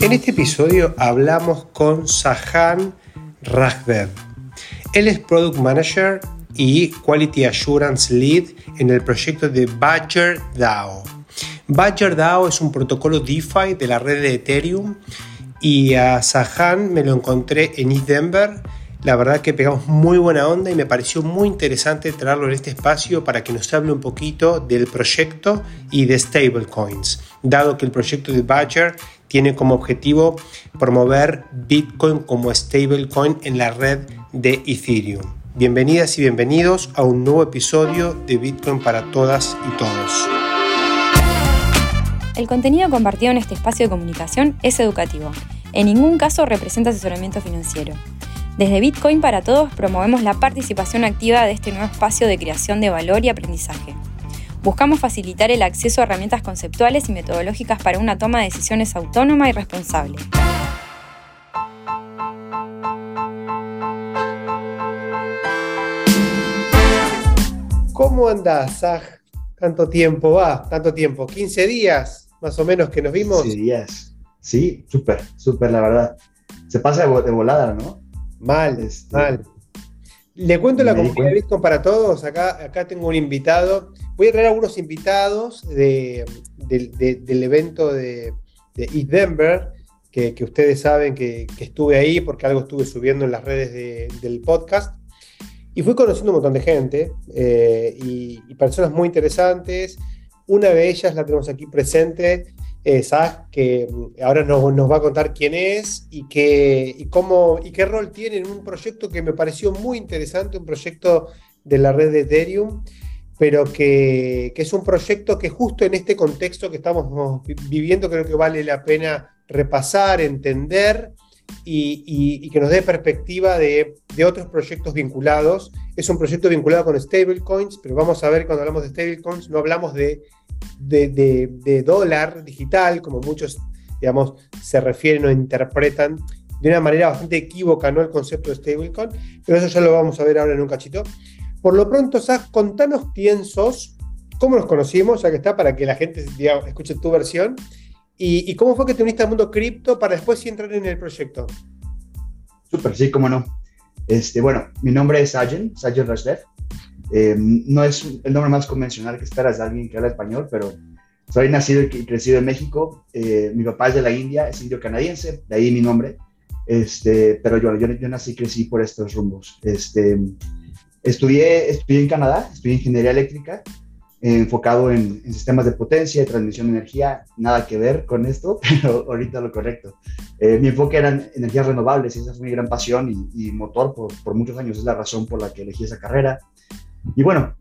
En este episodio hablamos con Sahan Rajdev. Él es Product Manager y Quality Assurance Lead en el proyecto de Badger DAO. Badger DAO es un protocolo DeFi de la red de Ethereum y a Sahan me lo encontré en East Denver. La verdad que pegamos muy buena onda y me pareció muy interesante traerlo en este espacio para que nos hable un poquito del proyecto y de stablecoins, dado que el proyecto de Badger tiene como objetivo promover Bitcoin como stablecoin en la red de Ethereum. Bienvenidas y bienvenidos a un nuevo episodio de Bitcoin para todas y todos. El contenido compartido en este espacio de comunicación es educativo. En ningún caso representa asesoramiento financiero. Desde Bitcoin para Todos promovemos la participación activa de este nuevo espacio de creación de valor y aprendizaje. Buscamos facilitar el acceso a herramientas conceptuales y metodológicas para una toma de decisiones autónoma y responsable. ¿Cómo andás, Saj? Tanto tiempo va, tanto tiempo, 15 días más o menos que nos vimos. Sí, días. Sí, súper, súper, la verdad. Se pasa de, volada, ¿no? Mal, este, mal. Le cuento la comunidad de Bitcoin para todos. Acá, acá tengo un invitado. Voy a traer algunos invitados de, del evento de, East Denver, que, ustedes saben que, estuve ahí porque algo estuve subiendo en las redes del podcast. Y fui conociendo un montón de gente eh, y, y personas muy interesantes. Una de ellas la tenemos aquí presente, eh, que mm, ahora nos, va a contar quién es y, qué, y, cómo, y qué rol tiene en un proyecto que me pareció muy interesante, un proyecto de la red de Ethereum, pero que, que es un proyecto que justo en este contexto que estamos viviendo creo que vale la pena repasar, entender y, que nos dé perspectiva de, de, otros proyectos vinculados. Es un proyecto vinculado con stablecoins, pero vamos a ver cuando hablamos de stablecoins, no hablamos de de, dólar digital, como muchos, digamos, se refieren o interpretan de una manera bastante equívoca, ¿no? El concepto de stablecoin, pero eso ya lo vamos a ver ahora en un cachito. Por lo pronto, Sas, contanos quién sos, cómo nos conocimos, ya que está, para que la gente escuche tu versión, y, cómo fue que te uniste al mundo cripto para después sí entrar en el proyecto. Súper, sí, cómo no. Este, bueno, mi nombre es Sajen, Sajen Rashlev. Eh, no es el nombre más convencional que esperas de alguien que habla español, pero soy nacido y crecido en México. Eh, mi papá es de la India, es indio canadiense, de ahí mi nombre. Este, pero yo, yo, nací y crecí por estos rumbos. Este, estudié, estudié en Canadá, estudié ingeniería eléctrica, enfocado en, sistemas de potencia y transmisión de energía. Nada que ver con esto, pero ahorita lo correcto. Eh, mi enfoque era en energías renovables y esa fue mi gran pasión y, motor por, muchos años. Es la razón por la que elegí esa carrera. Y bueno,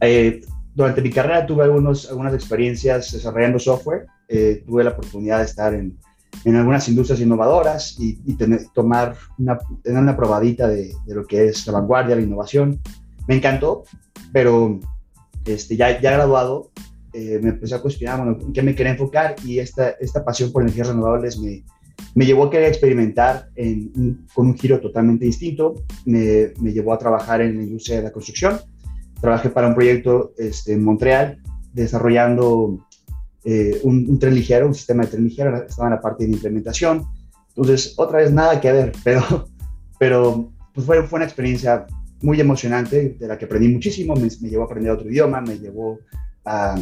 eh, durante mi carrera tuve algunos, algunas experiencias desarrollando software. Eh, tuve la oportunidad de estar en, en algunas industrias innovadoras y, tener, tomar una, tener una probadita de, de, lo que es la vanguardia, la innovación. Me encantó, pero este, ya, ya graduado eh, me empecé a cuestionar bueno, en qué me quería enfocar y esta, esta pasión por energías renovables me, me llevó a querer experimentar en, con un giro totalmente distinto. Me, me, llevó a trabajar en la industria de la construcción trabajé para un proyecto este, en Montreal desarrollando eh, un, tren ligero, un sistema de tren ligero, estaba en la parte de implementación. Entonces, otra vez nada que ver, pero, pero pues fue, fue una experiencia muy emocionante de la que aprendí muchísimo, me, llevó a aprender otro idioma, me llevó a,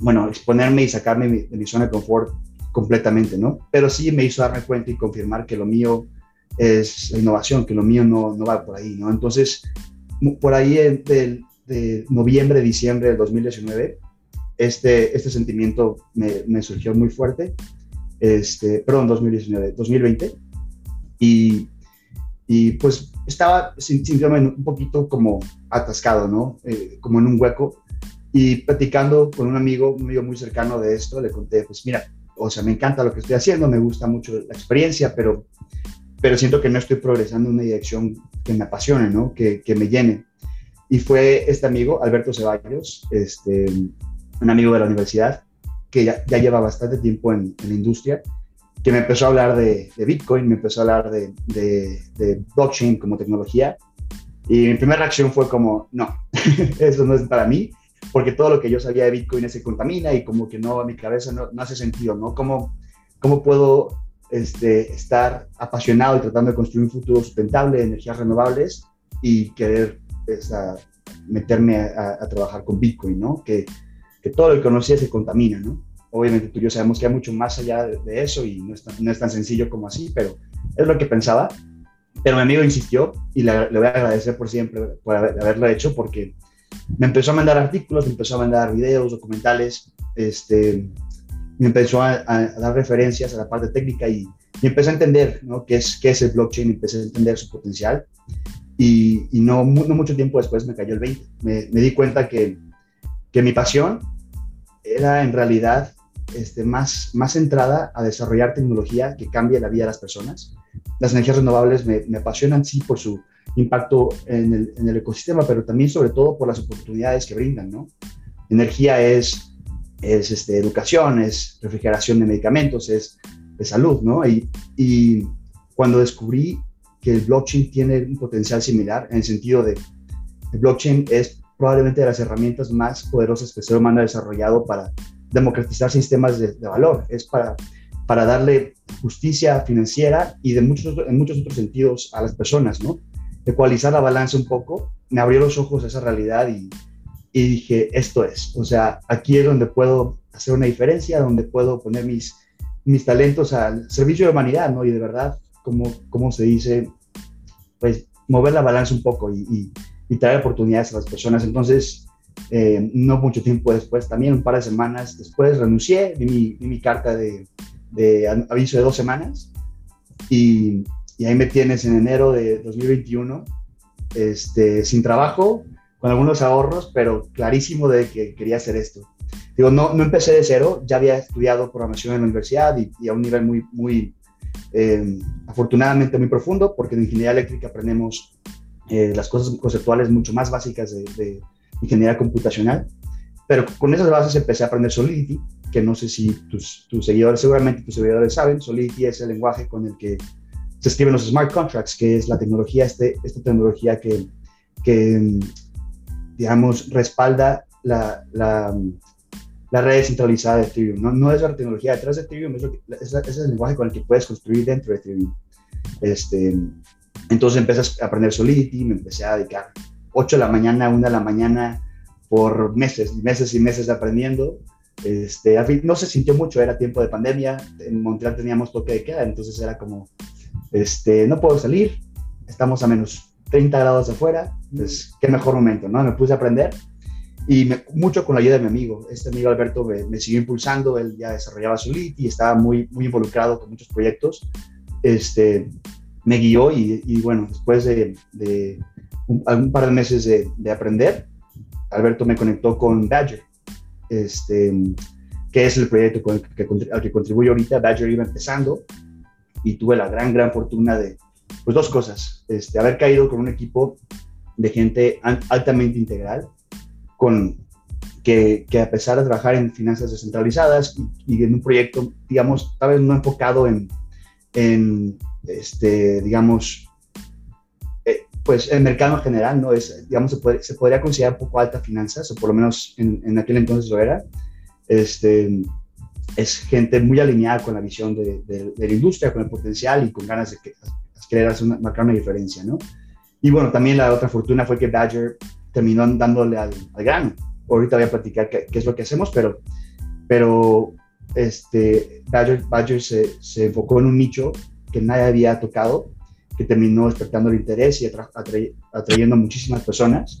bueno, exponerme y sacarme de mi zona de confort completamente, ¿no? Pero sí me hizo darme cuenta y confirmar que lo mío es la innovación, que lo mío no, no va por ahí, ¿no? Entonces, por ahí del, de noviembre, diciembre del 2019, este, este sentimiento me, me surgió muy fuerte, este, perdón, 2019, 2020, y, y pues estaba sintiéndome un poquito como atascado, ¿no? Eh, como en un hueco, y platicando con un amigo, un amigo muy cercano de esto, le conté, pues mira, o sea, me encanta lo que estoy haciendo, me gusta mucho la experiencia, pero, pero siento que no estoy progresando en una dirección que me apasione, ¿no? Que, que me llene. Y fue este amigo, Alberto Ceballos, este, un amigo de la universidad, que ya, ya lleva bastante tiempo en, la industria, que me empezó a hablar de, de Bitcoin, me empezó a hablar de, de, blockchain como tecnología. Y mi primera reacción fue como, no, eso no es para mí, porque todo lo que yo sabía de Bitcoin se contamina y como que no, a mi cabeza no, no hace sentido, ¿no? ¿Cómo, cómo puedo este, estar apasionado y tratando de construir un futuro sustentable de energías renovables y querer meterme a, trabajar con Bitcoin, ¿no? Que, que, todo lo que conocía se contamina, ¿no? Obviamente tú y yo sabemos que hay mucho más allá de, eso y no es, tan, no es, tan, sencillo como así, pero es lo que pensaba. Pero mi amigo insistió y le, le voy a agradecer por siempre por haberlo hecho porque me empezó a mandar artículos, me empezó a mandar videos, documentales, este, me empezó a, dar referencias a la parte técnica y, y empecé a entender ¿no? qué, es, qué es el blockchain, empecé a entender su potencial y, no, no, mucho tiempo después me cayó el 20. Me, me di cuenta que, que, mi pasión era en realidad este, más, más centrada a desarrollar tecnología que cambie la vida de las personas. Las energías renovables me, me apasionan sí por su impacto en el, en el, ecosistema, pero también sobre todo por las oportunidades que brindan. ¿no? Energía es es este, educación, es refrigeración de medicamentos, es de salud, ¿no? Y, y, cuando descubrí que el blockchain tiene un potencial similar, en el sentido de el blockchain es probablemente de las herramientas más poderosas que el ser humano ha desarrollado para democratizar sistemas de, valor, es para, para darle justicia financiera y de muchos, en muchos otros sentidos a las personas, ¿no? Ecualizar la balanza un poco, me abrió los ojos a esa realidad y, dije, esto es, o sea, aquí es donde puedo hacer una diferencia, donde puedo poner mis, mis talentos al servicio de humanidad, ¿no? Y de verdad, como, como se dice, pues mover la balanza un poco y, y, traer oportunidades a las personas. Entonces, eh, no mucho tiempo después, también un par de semanas después, renuncié, di mi, mi carta de, de, aviso de dos semanas y, y, ahí me tienes en enero de 2021, este, sin trabajo, con algunos ahorros, pero clarísimo de que quería hacer esto. Digo, no, no empecé de cero, ya había estudiado programación en la universidad y, a un nivel muy, muy eh, afortunadamente muy profundo, porque en ingeniería eléctrica aprendemos eh, las cosas conceptuales mucho más básicas de, de, ingeniería computacional. Pero con esas bases empecé a aprender Solidity, que no sé si tus, tus seguidores, seguramente tus seguidores saben, Solidity es el lenguaje con el que se escriben los smart contracts, que es la tecnología, este, esta tecnología que, que digamos, respalda la, la, la red descentralizada de Ethereum. No, no es la tecnología detrás de Ethereum, es, es, el lenguaje con el que puedes construir dentro de Ethereum. Este, entonces empecé a aprender Solidity, me empecé a dedicar 8 de la mañana, 1 de la mañana por meses, meses y meses aprendiendo. Este, no se sintió mucho, era tiempo de pandemia, en Montreal teníamos toque de queda, entonces era como, este, no puedo salir, estamos a menos 30 grados afuera, pues qué mejor momento, ¿no? Me puse a aprender y mucho con la ayuda de mi amigo. Este amigo Alberto me, siguió impulsando, él ya desarrollaba su lead y estaba muy, muy involucrado con muchos proyectos. Este, me guió y, bueno, después de, un, par de meses de, aprender, Alberto me conectó con Badger, este, que es el proyecto al que contribuyo ahorita. Badger iba empezando y tuve la gran, gran fortuna de, pues dos cosas, este, haber caído con un equipo de gente altamente integral, con, que, que, a pesar de trabajar en finanzas descentralizadas y, en un proyecto, digamos, tal vez no enfocado en, en este, digamos, eh, pues el mercado en general, ¿no? Es, digamos, se, se, podría considerar un poco alta finanzas, o por lo menos en, en, aquel entonces lo era. Este, es gente muy alineada con la visión de, de, de, la industria, con el potencial y con ganas de que, querer hacer una, marcar una diferencia, ¿no? Y bueno, también la otra fortuna fue que Badger terminó dándole al, al grano. Ahorita voy a platicar qué, qué, es lo que hacemos, pero, pero este, Badger, Badger se, se, enfocó en un nicho que nadie había tocado, que terminó despertando el interés y atra, atrayendo a muchísimas personas.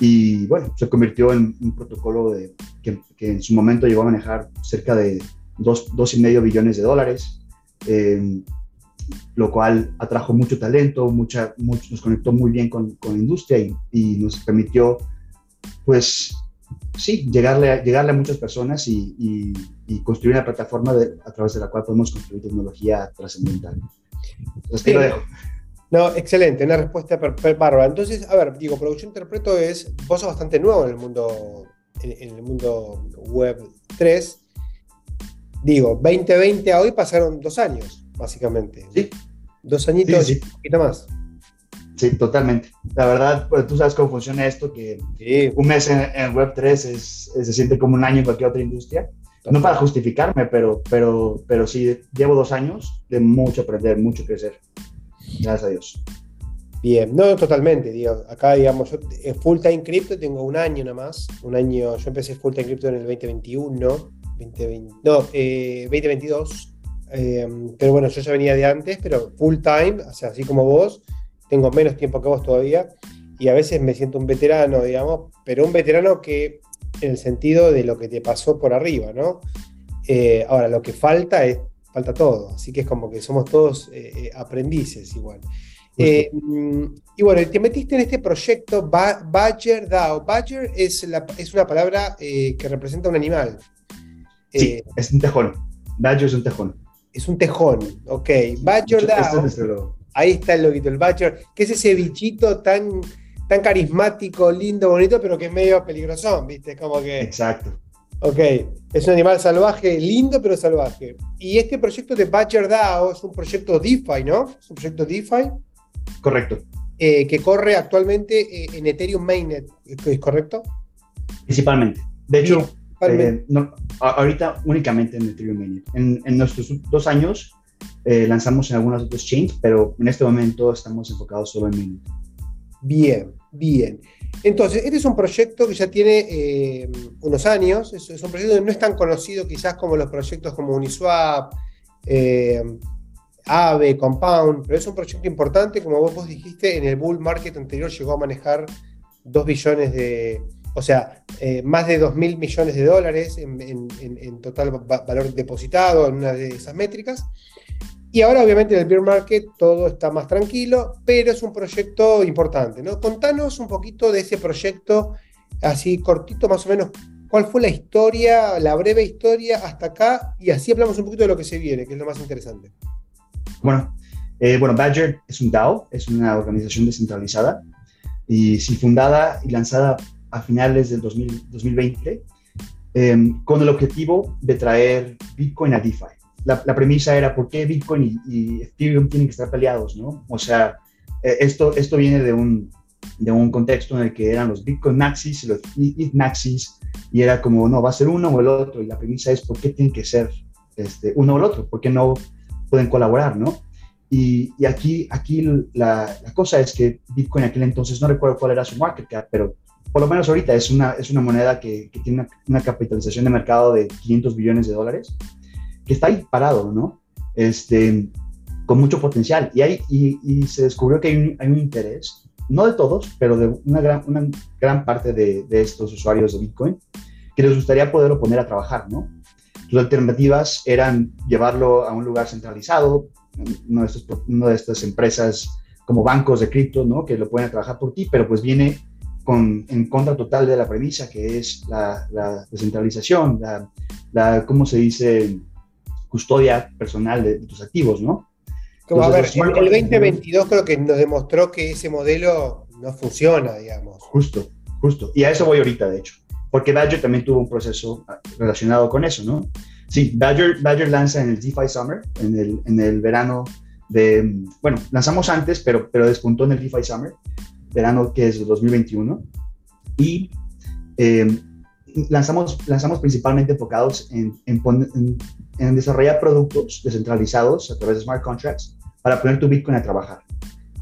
Y bueno, se convirtió en un protocolo de, que, que en su momento llegó a manejar cerca de 2,5 billones de dólares. Eh, lo cual atrajo mucho talento, mucha, nos conectó muy bien con, con la industria y, y, nos permitió, pues, sí, llegarle a, llegarle a muchas personas y, y construir una plataforma a través de la cual podemos construir tecnología trascendental. Entonces, lo dejo. No, excelente, una respuesta bárbara. Entonces, a ver, digo, yo interpreto es, vos sos bastante nuevo en el mundo, en, en el mundo web 3. Digo, 2020 a hoy pasaron dos años básicamente. Sí. Dos añitos y un poquito más. Sí, totalmente. La verdad, pues tú sabes cómo funciona esto, que un mes en, Web3 es, se siente como un año en cualquier otra industria. No para justificarme, pero, pero, pero sí, llevo dos años de mucho aprender, mucho crecer. Gracias a Dios. Bien, no, totalmente, digo, acá digamos, yo en full time crypto tengo un año nada más, un año, yo empecé full time crypto en el 2021, 2020, no, 2022, eh, em, pero bueno, yo ya venía de antes, pero full time, o sea, así como vos, tengo menos tiempo que vos todavía, y a veces me siento un veterano, digamos, pero un veterano que en el sentido de lo que te pasó por arriba, ¿no? Eh, ahora, lo que falta es, falta todo, así que es como que somos todos eh, eh, aprendices igual. y bueno, te metiste en este proyecto Badger DAO. Badger es, es una palabra que representa un animal. Sí, es un tejón. Badger es un tejón. Es un tejón, ok. Badger DAO. Ahí está el loguito, el Badger, que es ese bichito tan tan carismático, lindo, bonito, pero que es medio peligroso, ¿viste? Como que. Exacto. Ok, es un animal salvaje, lindo pero salvaje. Y este proyecto de Badger DAO es un proyecto DeFi, ¿no? Es un proyecto DeFi. Correcto. Eh, que corre actualmente eh, en Ethereum Mainnet, ¿es correcto? Principalmente. De hecho, eh, ahorita únicamente en Ethereum Mainnet. En, en nuestros dos años lanzamos en algunas otras chains, pero en este momento estamos enfocados solo en Mainnet. Bien, bien. Entonces, este es un proyecto que ya tiene eh, unos años, es, un proyecto que no es tan conocido quizás como los proyectos como Uniswap, eh, Aave, Compound, pero es un proyecto importante, como vos, dijiste, en el bull market anterior llegó a manejar 2 billones de, o sea, eh, más de 2 mil millones de dólares en, total valor depositado en una de esas métricas. Y ahora, obviamente, en el beer market todo está más tranquilo, pero es un proyecto importante, ¿no? Contanos un poquito de ese proyecto, así cortito, más o menos, cuál fue la historia, la breve historia hasta acá, y así hablamos un poquito de lo que se viene, que es lo más interesante. Bueno, eh, bueno Badger es un DAO, es una organización descentralizada, y fundada y lanzada a finales del 2020, em, con el objetivo de traer Bitcoin a DeFi la, premisa era por qué Bitcoin y, Ethereum tienen que estar peleados, ¿no? O sea, eh, esto, esto viene de un, de un contexto en el que eran los Bitcoin Maxis y los ETH Maxis, y era como, no, va a ser uno o el otro, y la premisa es por qué tienen que ser este, uno o el otro, por qué no pueden colaborar, ¿no? Y, y aquí, aquí la, cosa es que Bitcoin aquel entonces, no recuerdo cuál era su market cap, pero por lo menos ahorita es una, es una moneda que, que tiene una, una, capitalización de mercado de 500 billones de dólares que está ahí parado, ¿no? Este, con mucho potencial. Y, hay, y, se descubrió que hay un, hay un, interés, no de todos, pero de una gran, una gran parte de, de, estos usuarios de Bitcoin, que les gustaría poderlo poner a trabajar, ¿no? Sus alternativas eran llevarlo a un lugar centralizado, una de, de estas empresas como bancos de cripto, ¿no? Que lo pueden trabajar por ti, pero pues viene con, en contra total de la premisa que es la, la descentralización, la, la, ¿cómo se dice? custodia personal de, tus activos, ¿no? Como a ver, el, 2022 creo que nos demostró que ese modelo no funciona, digamos. Justo, justo. Y a eso voy ahorita, de hecho. Porque Badger también tuvo un proceso relacionado con eso, ¿no? Sí, Badger, Badger lanza en el DeFi Summer, en el, en el verano de, bueno, lanzamos antes, pero, pero despuntó en el DeFi Summer, verano que es 2021. Y eh, lanzamos, lanzamos principalmente enfocados en, en, en, desarrollar productos descentralizados a través de smart contracts para poner tu Bitcoin a trabajar.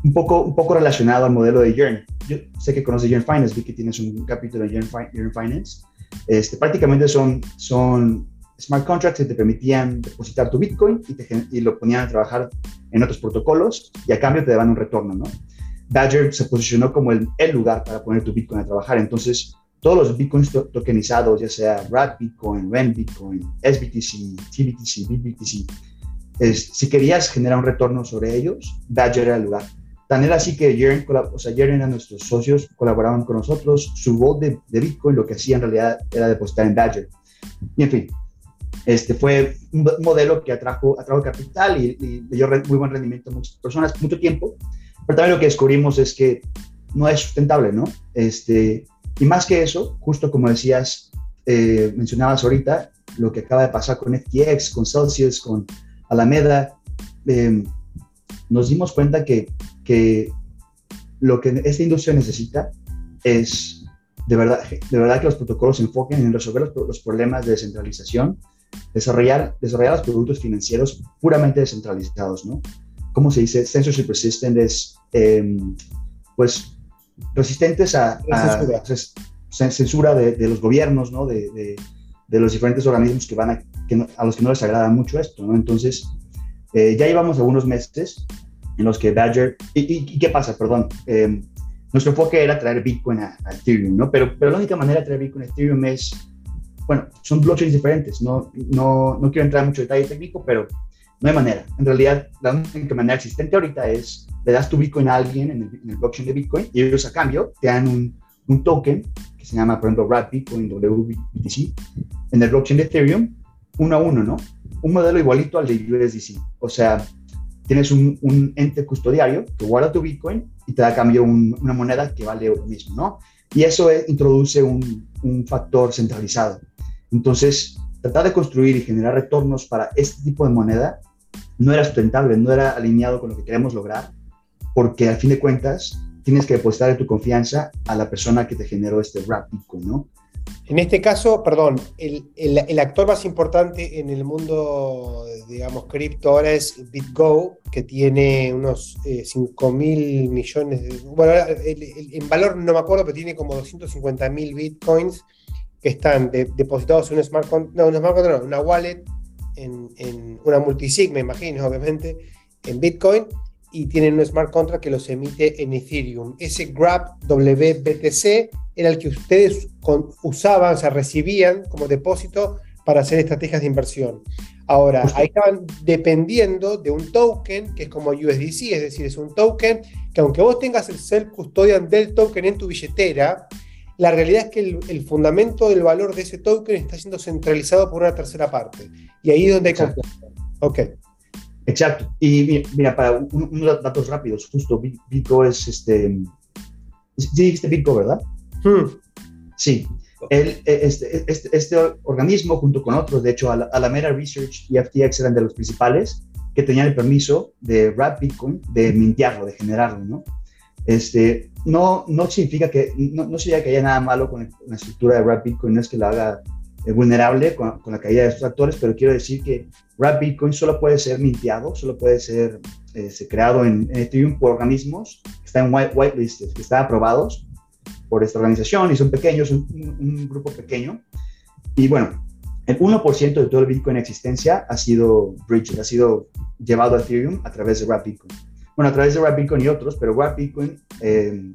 Un poco, un poco relacionado al modelo de Yearn. Yo sé que conoces Yearn Finance, vi que tienes un capítulo de Yearn, Finance. Este, prácticamente son, son smart contracts que te permitían depositar tu Bitcoin y, te, y, lo ponían a trabajar en otros protocolos y a cambio te daban un retorno, ¿no? Badger se posicionó como el, lugar para poner tu Bitcoin a trabajar. Entonces, todos los bitcoins tokenizados, ya sea RAT Bitcoin, REN Bitcoin, SBTC, TBTC, BBTC, si querías generar un retorno sobre ellos, Badger era el lugar. Tan era así que Jern, o sea, Jern eran nuestros socios, colaboraban con nosotros, su voz de, de, Bitcoin lo que hacía en realidad era depositar en Badger. Y en fin, este fue un modelo que atrajo, atrajo capital y, y dio muy buen rendimiento a muchas personas, mucho tiempo, pero también lo que descubrimos es que no es sustentable, ¿no? Este, y más que eso, justo como decías, eh, mencionabas ahorita, lo que acaba de pasar con FTX, con Celsius, con Alameda, em, nos dimos cuenta que, que lo que esta industria necesita es de verdad, de verdad que los protocolos se enfoquen en resolver los, problemas de descentralización desarrollar, desarrollar los productos financieros puramente descentralizados, ¿no? ¿Cómo se dice? Censorship resistant es, em, pues, resistentes a, censura, de, los gobiernos, ¿no? De, los diferentes organismos que van a, a los que no les agrada mucho esto, ¿no? Entonces, eh, ya llevamos algunos meses en los que Badger, ¿y, qué pasa? Perdón, em, nuestro enfoque era traer Bitcoin a, Ethereum, ¿no? Pero, pero la única manera de traer Bitcoin a Ethereum es, bueno, son blockchains diferentes, no, no, no quiero entrar en mucho detalle técnico, pero no hay manera. En realidad, la única manera existente ahorita es, le das tu Bitcoin a alguien en el, blockchain de Bitcoin y ellos a cambio te dan un, un token que se llama, por ejemplo, RAT Bitcoin, WBTC, en el blockchain de Ethereum, uno a uno, ¿no? Un modelo igualito al de USDC. O sea, tienes un, un, ente custodiario que guarda tu Bitcoin y te da a cambio una moneda que vale lo mismo, ¿no? Y eso introduce un, un, factor centralizado. Entonces, tratar de construir y generar retornos para este tipo de moneda no era sustentable, no era alineado con lo que queremos lograr, porque al fin de cuentas tienes que depositar tu confianza a la persona que te generó este Bitcoin, ¿no? En este caso, perdón, el, el, actor más importante en el mundo, digamos, cripto ahora es BitGo, que tiene unos 5 eh, mil millones de... Bueno, en valor no me acuerdo, pero tiene como 250 mil bitcoins que están depositados en un smart contract, no, un smart contract, no, una wallet, en, en una multisig, me imagino, obviamente, en Bitcoin, y tienen un smart contract que los emite en Ethereum. Ese Grab WBTC era el que ustedes usaban, o sea, recibían como depósito para hacer estrategias de inversión. Ahora, ahí estaban dependiendo de un token que es como USDC, es decir, es un token que aunque vos tengas el self-custodian del token en tu billetera, la realidad es que el, fundamento del valor de ese token está siendo centralizado por una tercera parte. Y ahí es donde hay confianza. Ok. Exacto. Y mira, para unos datos rápidos, justo Bitco es este. Sí, dijiste Bitco, ¿verdad? Hmm. Sí. El, este, este, este, organismo, junto con otros, de hecho, Alameda Research y FTX eran de los principales que tenían el permiso de wrap Bitcoin, de mintearlo, de generarlo, ¿no? Este, no, no significa que, no, no significa que haya nada malo con, la estructura de wrap Bitcoin, no es que la haga eh, vulnerable con, la caída de estos actores, pero quiero decir que Wrap Bitcoin solo puede ser minteado, solo puede ser eh, creado en, Ethereum por organismos que están white, whitelisted, que están aprobados por esta organización y son pequeños, un, un grupo pequeño. Y bueno, el 1% de todo el Bitcoin en existencia ha sido bridged, ha sido llevado a Ethereum a través de Wrap Bitcoin. Bueno, a través de Wrap Bitcoin y otros, pero Wrap Bitcoin eh,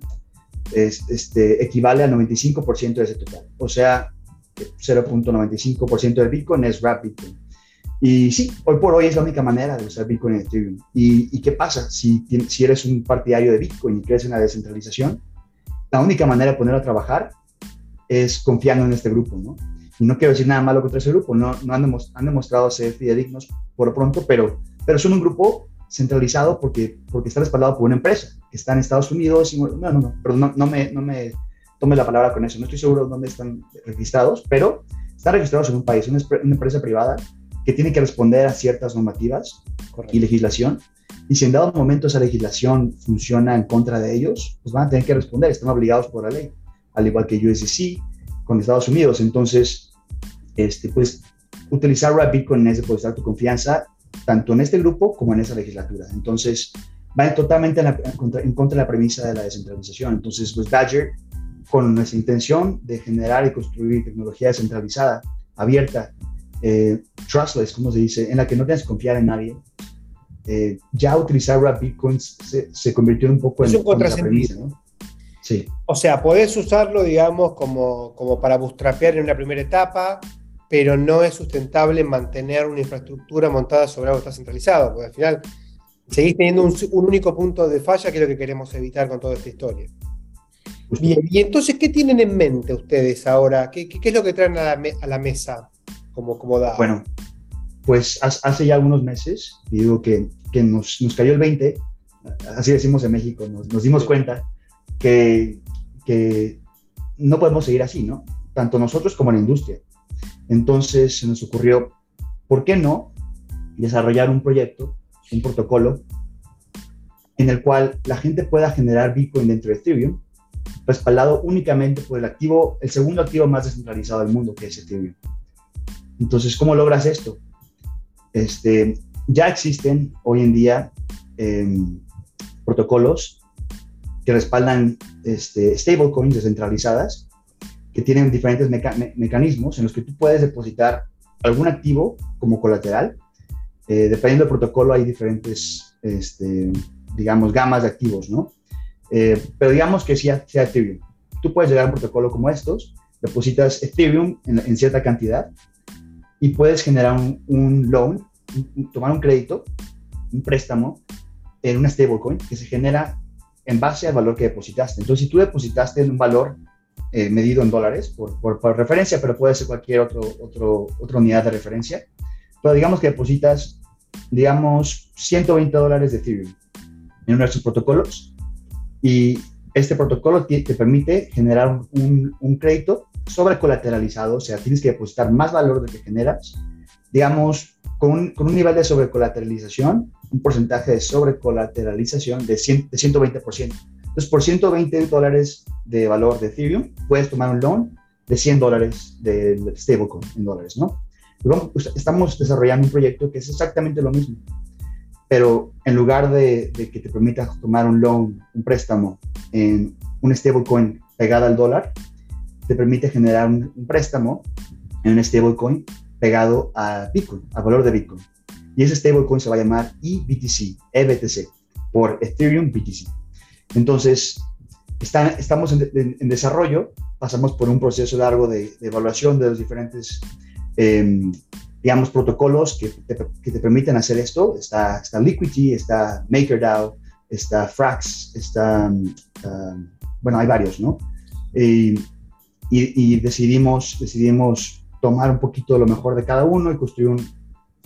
este, equivale al 95% de ese total. O sea, 0.95% del Bitcoin es Wrap Bitcoin. Y sí, hoy por hoy es la única manera de usar Bitcoin en Ethereum. ¿Y, qué pasa si, si eres un partidario de Bitcoin y crees en la descentralización? La única manera de ponerlo a trabajar es confiando en este grupo, ¿no? Y no quiero decir nada malo contra ese grupo, no, no han, han demostrado ser fidedignos por lo pronto, pero, pero son un grupo centralizado porque, porque está respaldado por una empresa que está en Estados Unidos. Y, no, no, no, perdón, no, me, no me tome la palabra con eso. No estoy seguro de dónde están registrados, pero están registrados en un país, una, empresa privada que tiene que responder a ciertas normativas y legislación. Y si en dado momento esa legislación funciona en contra de ellos, pues van a tener que responder, están obligados por la ley, al igual que USDC con Estados Unidos. Entonces, este, pues, utilizar Bitcoin es depositar tu confianza tanto en este grupo como en esa legislatura. Entonces, va totalmente en, contra, en, contra, de la premisa de la descentralización. Entonces, pues Badger con nuestra intención de generar y construir tecnología descentralizada, abierta, eh, trustless, como se dice, en la que no tienes que confiar en nadie, eh, ya utilizar Bitcoin se, se, convirtió en un poco en, un premisa, ¿no? Sí. O sea, podés usarlo, digamos, como, como para bootstrapear en una primera etapa, pero no es sustentable mantener una infraestructura montada sobre algo que está centralizado, porque al final seguís teniendo un, un único punto de falla que es lo que queremos evitar con toda esta historia. Bien, y entonces, ¿qué tienen en mente ustedes ahora? ¿Qué, qué, es lo que traen a la, a la mesa como, como da? Bueno, pues hace ya algunos meses, digo que, que nos, nos, cayó el 20, así decimos en México, nos, nos dimos cuenta que, que no podemos seguir así, ¿no? Tanto nosotros como la industria. Entonces se nos ocurrió, ¿por qué no desarrollar un proyecto, un protocolo, en el cual la gente pueda generar Bitcoin dentro de Ethereum respaldado únicamente por el activo, el segundo activo más descentralizado del mundo, que es Ethereum. Entonces, ¿cómo logras esto? Este, ya existen hoy en día em, protocolos que respaldan este, stablecoins descentralizadas que tienen diferentes mecanismos en los que tú puedes depositar algún activo como colateral. Eh, dependiendo del protocolo hay diferentes, este, digamos, gamas de activos, ¿no? Eh, pero digamos que sea, sea Ethereum. Tú puedes llegar a un protocolo como estos, depositas Ethereum en, cierta cantidad y puedes generar un, loan, tomar un crédito, un préstamo en una stablecoin que se genera en base al valor que depositaste. Entonces, si tú depositaste en un valor eh, medido en dólares por, referencia, pero puede ser cualquier otra unidad de referencia, pero digamos que depositas, digamos, 120 dólares de Ethereum en uno de estos protocolos y este protocolo te, permite generar un, un, crédito sobrecolateralizado, o sea, tienes que depositar más valor del que generas, digamos, con un, con un nivel de sobrecolateralización, un porcentaje de sobrecolateralización de, de 120%. Entonces, por 120 dólares de valor de Ethereum, puedes tomar un loan de 100 dólares de stablecoin en dólares, ¿no? Pues, estamos desarrollando un proyecto que es exactamente lo mismo pero en lugar de, que te permita tomar un loan, un préstamo en un stablecoin pegado al dólar, te permite generar un, préstamo en un stablecoin pegado a Bitcoin, al valor de Bitcoin. Y ese stablecoin se va a llamar eBTC, EBTC, por Ethereum BTC. Entonces, estamos en, desarrollo, pasamos por un proceso largo de, evaluación de los diferentes em, digamos, protocolos que te, permiten hacer esto. Está, está Liquidity, está MakerDAO, está Frax, está, um, bueno, hay varios, ¿no? Y, decidimos, decidimos tomar un poquito lo mejor de cada uno y construir un,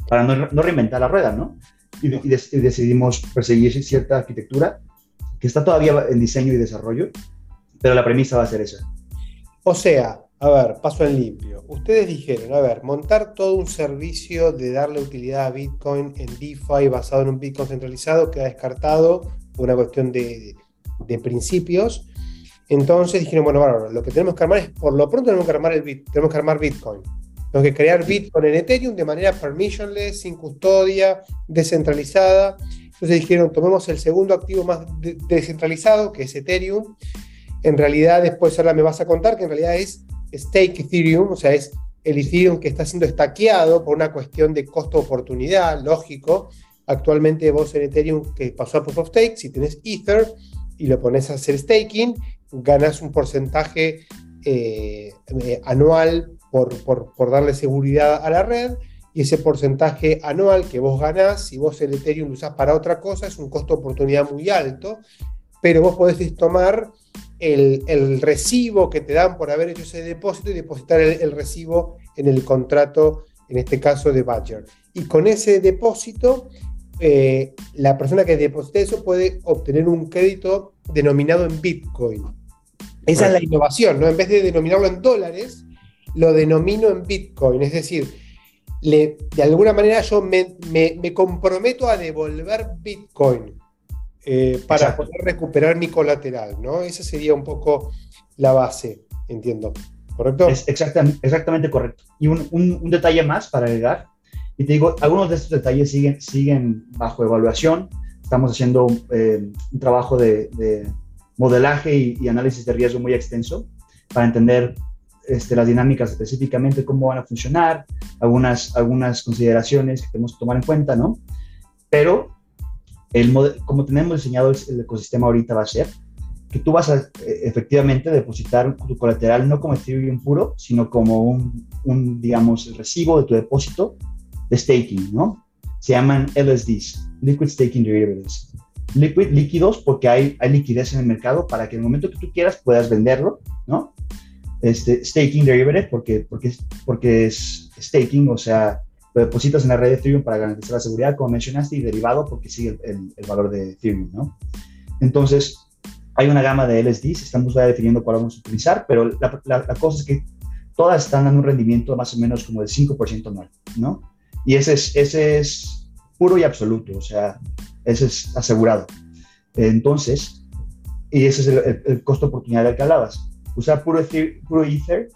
para no, no reinventar la rueda, ¿no? Y, decidimos perseguir cierta arquitectura que está todavía en diseño y desarrollo, pero la premisa va a ser esa. O sea, a ver, paso en limpio. Ustedes dijeron, a ver, montar todo un servicio de darle utilidad a Bitcoin en DeFi basado en un Bitcoin centralizado queda descartado por una cuestión de, principios. Entonces dijeron, bueno, bueno, lo que tenemos que armar es, por lo pronto tenemos que armar, el tenemos que armar Bitcoin. Tenemos que crear Bitcoin en Ethereum de manera permissionless, sin custodia, descentralizada. Entonces dijeron, tomemos el segundo activo más descentralizado, que es Ethereum. En realidad, después ahora me vas a contar que en realidad es stake Ethereum, o sea, es el Ethereum que está siendo estaqueado por una cuestión de costo-oportunidad, lógico. Actualmente vos en Ethereum que pasó a Proof of Stake, si tenés Ether y lo pones a hacer staking, ganas un porcentaje eh, eh, anual por, por, darle seguridad a la red y ese porcentaje anual que vos ganás, si vos el Ethereum lo usás para otra cosa, es un costo-oportunidad muy alto, pero vos podés tomar el, recibo que te dan por haber hecho ese depósito y depositar el, recibo en el contrato, en este caso de Badger. Y con ese depósito, eh, la persona que deposite eso puede obtener un crédito denominado en Bitcoin. Esa es la innovación, ¿no? En vez de denominarlo en dólares, lo denomino en Bitcoin. Es decir, le, de alguna manera yo me, me comprometo a devolver Bitcoin eh, para poder recuperar mi colateral, ¿no? Esa sería un poco la base, entiendo. ¿Correcto? Es exactamente, exactamente correcto. Y un, un, detalle más para agregar. Y te digo, algunos de estos detalles siguen, siguen bajo evaluación. Estamos haciendo eh, un trabajo de, de modelaje y, análisis de riesgo muy extenso para entender este, las dinámicas específicamente, cómo van a funcionar, algunas, algunas consideraciones que tenemos que tomar en cuenta, ¿no? Pero el como tenemos diseñado el, ecosistema ahorita va a ser que tú vas a eh, efectivamente depositar tu colateral no como Ethereum puro, sino como un, un, digamos, recibo de tu depósito de staking, ¿no? Se llaman LSDs, Liquid Staking Derivatives. Liquid, líquidos, porque hay, hay liquidez en el mercado para que el momento que tú quieras puedas venderlo, ¿no? Este, staking derivative, porque, porque, porque es staking, o sea, lo depositas en la red de Ethereum para garantizar la seguridad, como mencionaste, y derivado porque sigue el, el, valor de Ethereum, ¿no? Entonces, hay una gama de LSDs, estamos ya definiendo cuál vamos a utilizar, pero la, la, cosa es que todas están dando un rendimiento más o menos como del 5% anual, ¿no? Y ese es, ese es puro y absoluto, o sea, ese es asegurado. Entonces, y ese es el, el, costo oportunidad del que hablabas. Usar puro Ether, puro ether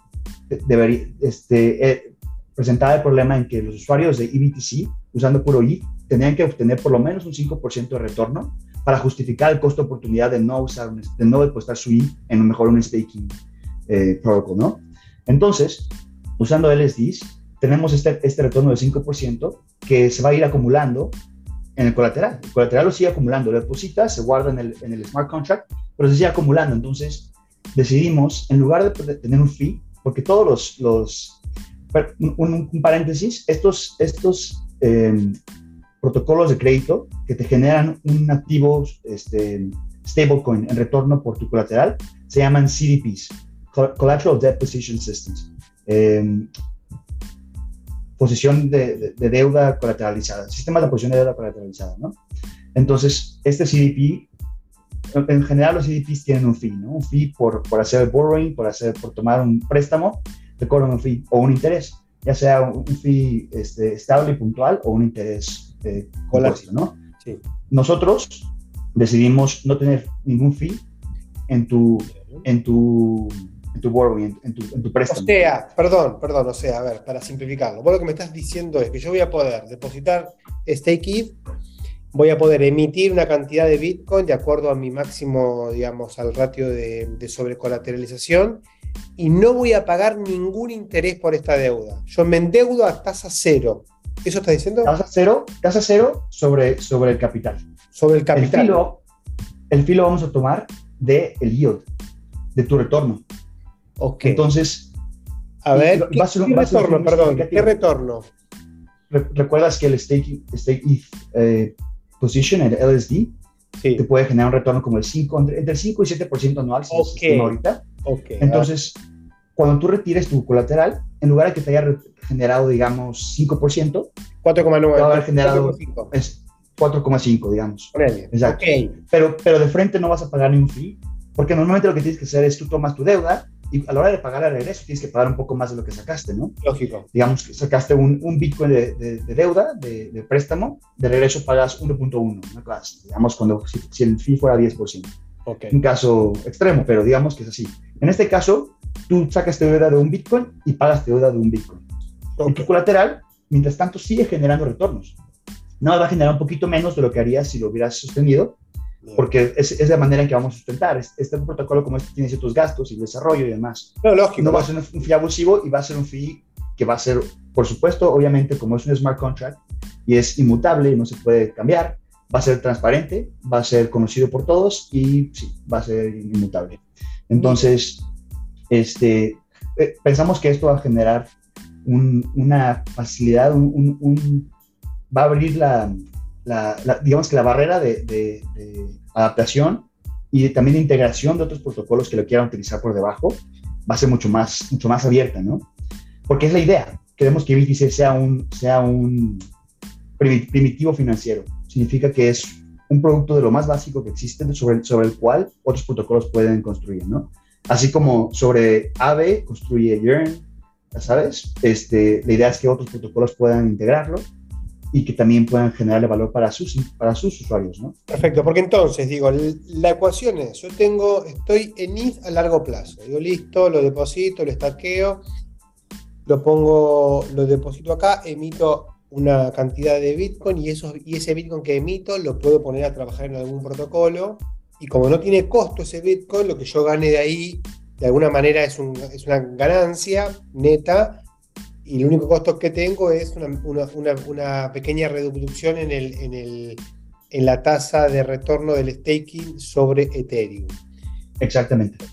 debería, este, eh, presentaba el problema en que los usuarios de EBTC, usando puro ETH, tenían que obtener por lo menos un 5% de retorno para justificar el costo oportunidad de no usar, de no depositar su ETH en mejor un staking eh, protocol, ¿no? Entonces, usando LSDs, tenemos este, este retorno del 5% que se va a ir acumulando en el colateral. El colateral lo sigue acumulando, lo deposita, se guarda en el, en el smart contract, pero se sigue acumulando. Entonces, decidimos, en lugar de tener un fee, porque todos los, los un, paréntesis, estos, estos eh, protocolos de crédito que te generan un activo este, stablecoin en retorno por tu colateral se llaman CDPs, Collateral Deposition Systems. Eh, posición de, deuda colateralizada, sistema de posición de deuda colateralizada, ¿no? Entonces, este CDP, en general los CDPs tienen un fee, ¿no? Un fee por, por hacer el borrowing, por, hacer, por tomar un préstamo, te cobran un fee o un interés, ya sea un, fee este, estable y puntual o un interés eh, ¿no? Sí. Nosotros decidimos no tener ningún fee en tu, en tu en tu borrowing, en tu, en tu préstamo. O sea, perdón, perdón, o sea, a ver, para simplificarlo, vos lo que me estás diciendo es que yo voy a poder depositar stake voy a poder emitir una cantidad de Bitcoin de acuerdo a mi máximo, digamos, al ratio de, de sobrecolateralización y no voy a pagar ningún interés por esta deuda. Yo me endeudo a tasa cero. ¿Eso estás diciendo? Tasa cero, tasa cero sobre, sobre el capital. Sobre el capital. El filo, el filo vamos a tomar de el yield, de tu retorno. Ok. Entonces, a ver, ¿qué, retorno? Perdón, ¿qué retorno? ¿Recuerdas que el stake, stake ETH eh, position, el LSD, te puede generar un retorno como el 5, entre, el 5 y 7% anual, si okay. ahorita? Entonces, cuando tú retires tu colateral, en lugar de que te haya generado, digamos, 5%, 4,9. Te va a haber generado 4,5, digamos. Exacto. Pero, pero de frente no vas a pagar ni un fee, porque normalmente lo que tienes que hacer es tú tomas tu deuda y a la hora de pagar el regreso tienes que pagar un poco más de lo que sacaste, ¿no? Lógico. Digamos que sacaste un, un Bitcoin de, de, deuda, de, de, préstamo, de regreso pagas 1.1, una clase, digamos, cuando, si, el fee fuera 10%. Okay. Un caso extremo, pero digamos que es así. En este caso, tú sacas deuda de un Bitcoin y pagas deuda de un Bitcoin. Okay. Y tu colateral, mientras tanto, sigue generando retornos. No va a generar un poquito menos de lo que harías si lo hubieras sostenido, porque es, es, la manera en que vamos a sustentar. Este protocolo como este tiene ciertos gastos y desarrollo y demás. No, lógico. No va a ser un fee abusivo y va a ser un fee que va a ser, por supuesto, obviamente, como es un smart contract y es inmutable y no se puede cambiar, va a ser transparente, va a ser conocido por todos y sí, va a ser inmutable. Entonces, este, eh, pensamos que esto va a generar un, una facilidad, un, un, va a abrir la, digamos que la barrera de, adaptación y también de integración de otros protocolos que lo quieran utilizar por debajo va a ser mucho más, mucho más abierta, ¿no? Porque es la idea. Queremos que BTC sea un, sea un primitivo financiero. Significa que es un producto de lo más básico que existe sobre, sobre el cual otros protocolos pueden construir, ¿no? Así como sobre AVE construye Yearn, ¿sabes? Este, la idea es que otros protocolos puedan integrarlo y que también puedan generarle valor para sus, para sus usuarios, ¿no? Perfecto, porque entonces, digo, la ecuación es, yo tengo, estoy en ETH a largo plazo, digo, listo, lo deposito, lo estaqueo, lo pongo, lo deposito acá, emito una cantidad de Bitcoin y, eso, y ese Bitcoin que emito lo puedo poner a trabajar en algún protocolo y como no tiene costo ese Bitcoin, lo que yo gane de ahí, de alguna manera es, un, es una ganancia neta y el único costo que tengo es una, pequeña reducción en, el, en, el, en la tasa de retorno del staking sobre Ethereum. Exactamente.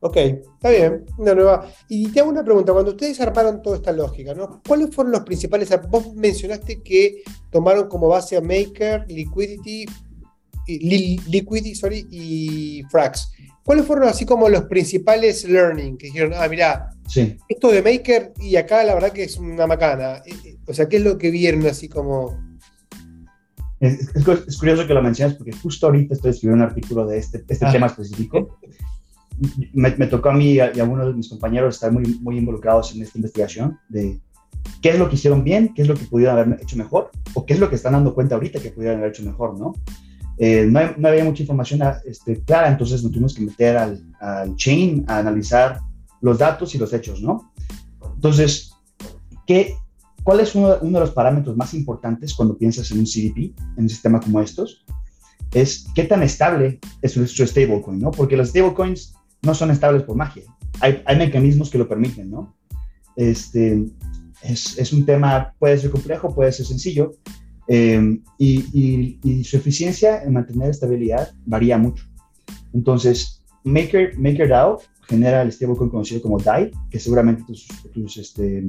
Ok, está bien. Una nueva. Y te hago una pregunta. Cuando ustedes armaron toda esta lógica, ¿no? ¿cuáles fueron los principales? Vos mencionaste que tomaron como base a Maker, Liquidity, Liquidity sorry, y Frax. ¿Cuáles fueron así como los principales learning? Que dijeron, ah, mira, esto de Maker y acá la verdad que es una macana. Eh, eh, o sea, ¿qué es lo que vieron así como...? Es, curioso que lo mencionas porque justo ahorita estoy escribiendo un artículo de este, este ah. tema específico. Me, tocó a mí y a, algunos de mis compañeros estar muy, muy involucrados en esta investigación de qué es lo que hicieron bien, qué es lo que pudieron haber hecho mejor o qué es lo que están dando cuenta ahorita que pudieran haber hecho mejor, ¿no? Eh, no, no, había mucha información este, clara, entonces nos tuvimos que meter al, al chain a analizar los datos y los hechos, ¿no? Entonces, ¿qué, ¿cuál es uno, de los parámetros más importantes cuando piensas en un CDP, en un sistema como estos? Es qué tan estable es su, stablecoin, ¿no? Porque los stablecoins no son estables por magia. Hay, hay mecanismos que lo permiten, ¿no? Este, es, es, un tema, puede ser complejo, puede ser sencillo, eh, y, y, su eficiencia en mantener estabilidad varía mucho. Entonces, Maker, MakerDAO genera el stablecoin conocido como DAI, que seguramente tus, tus este,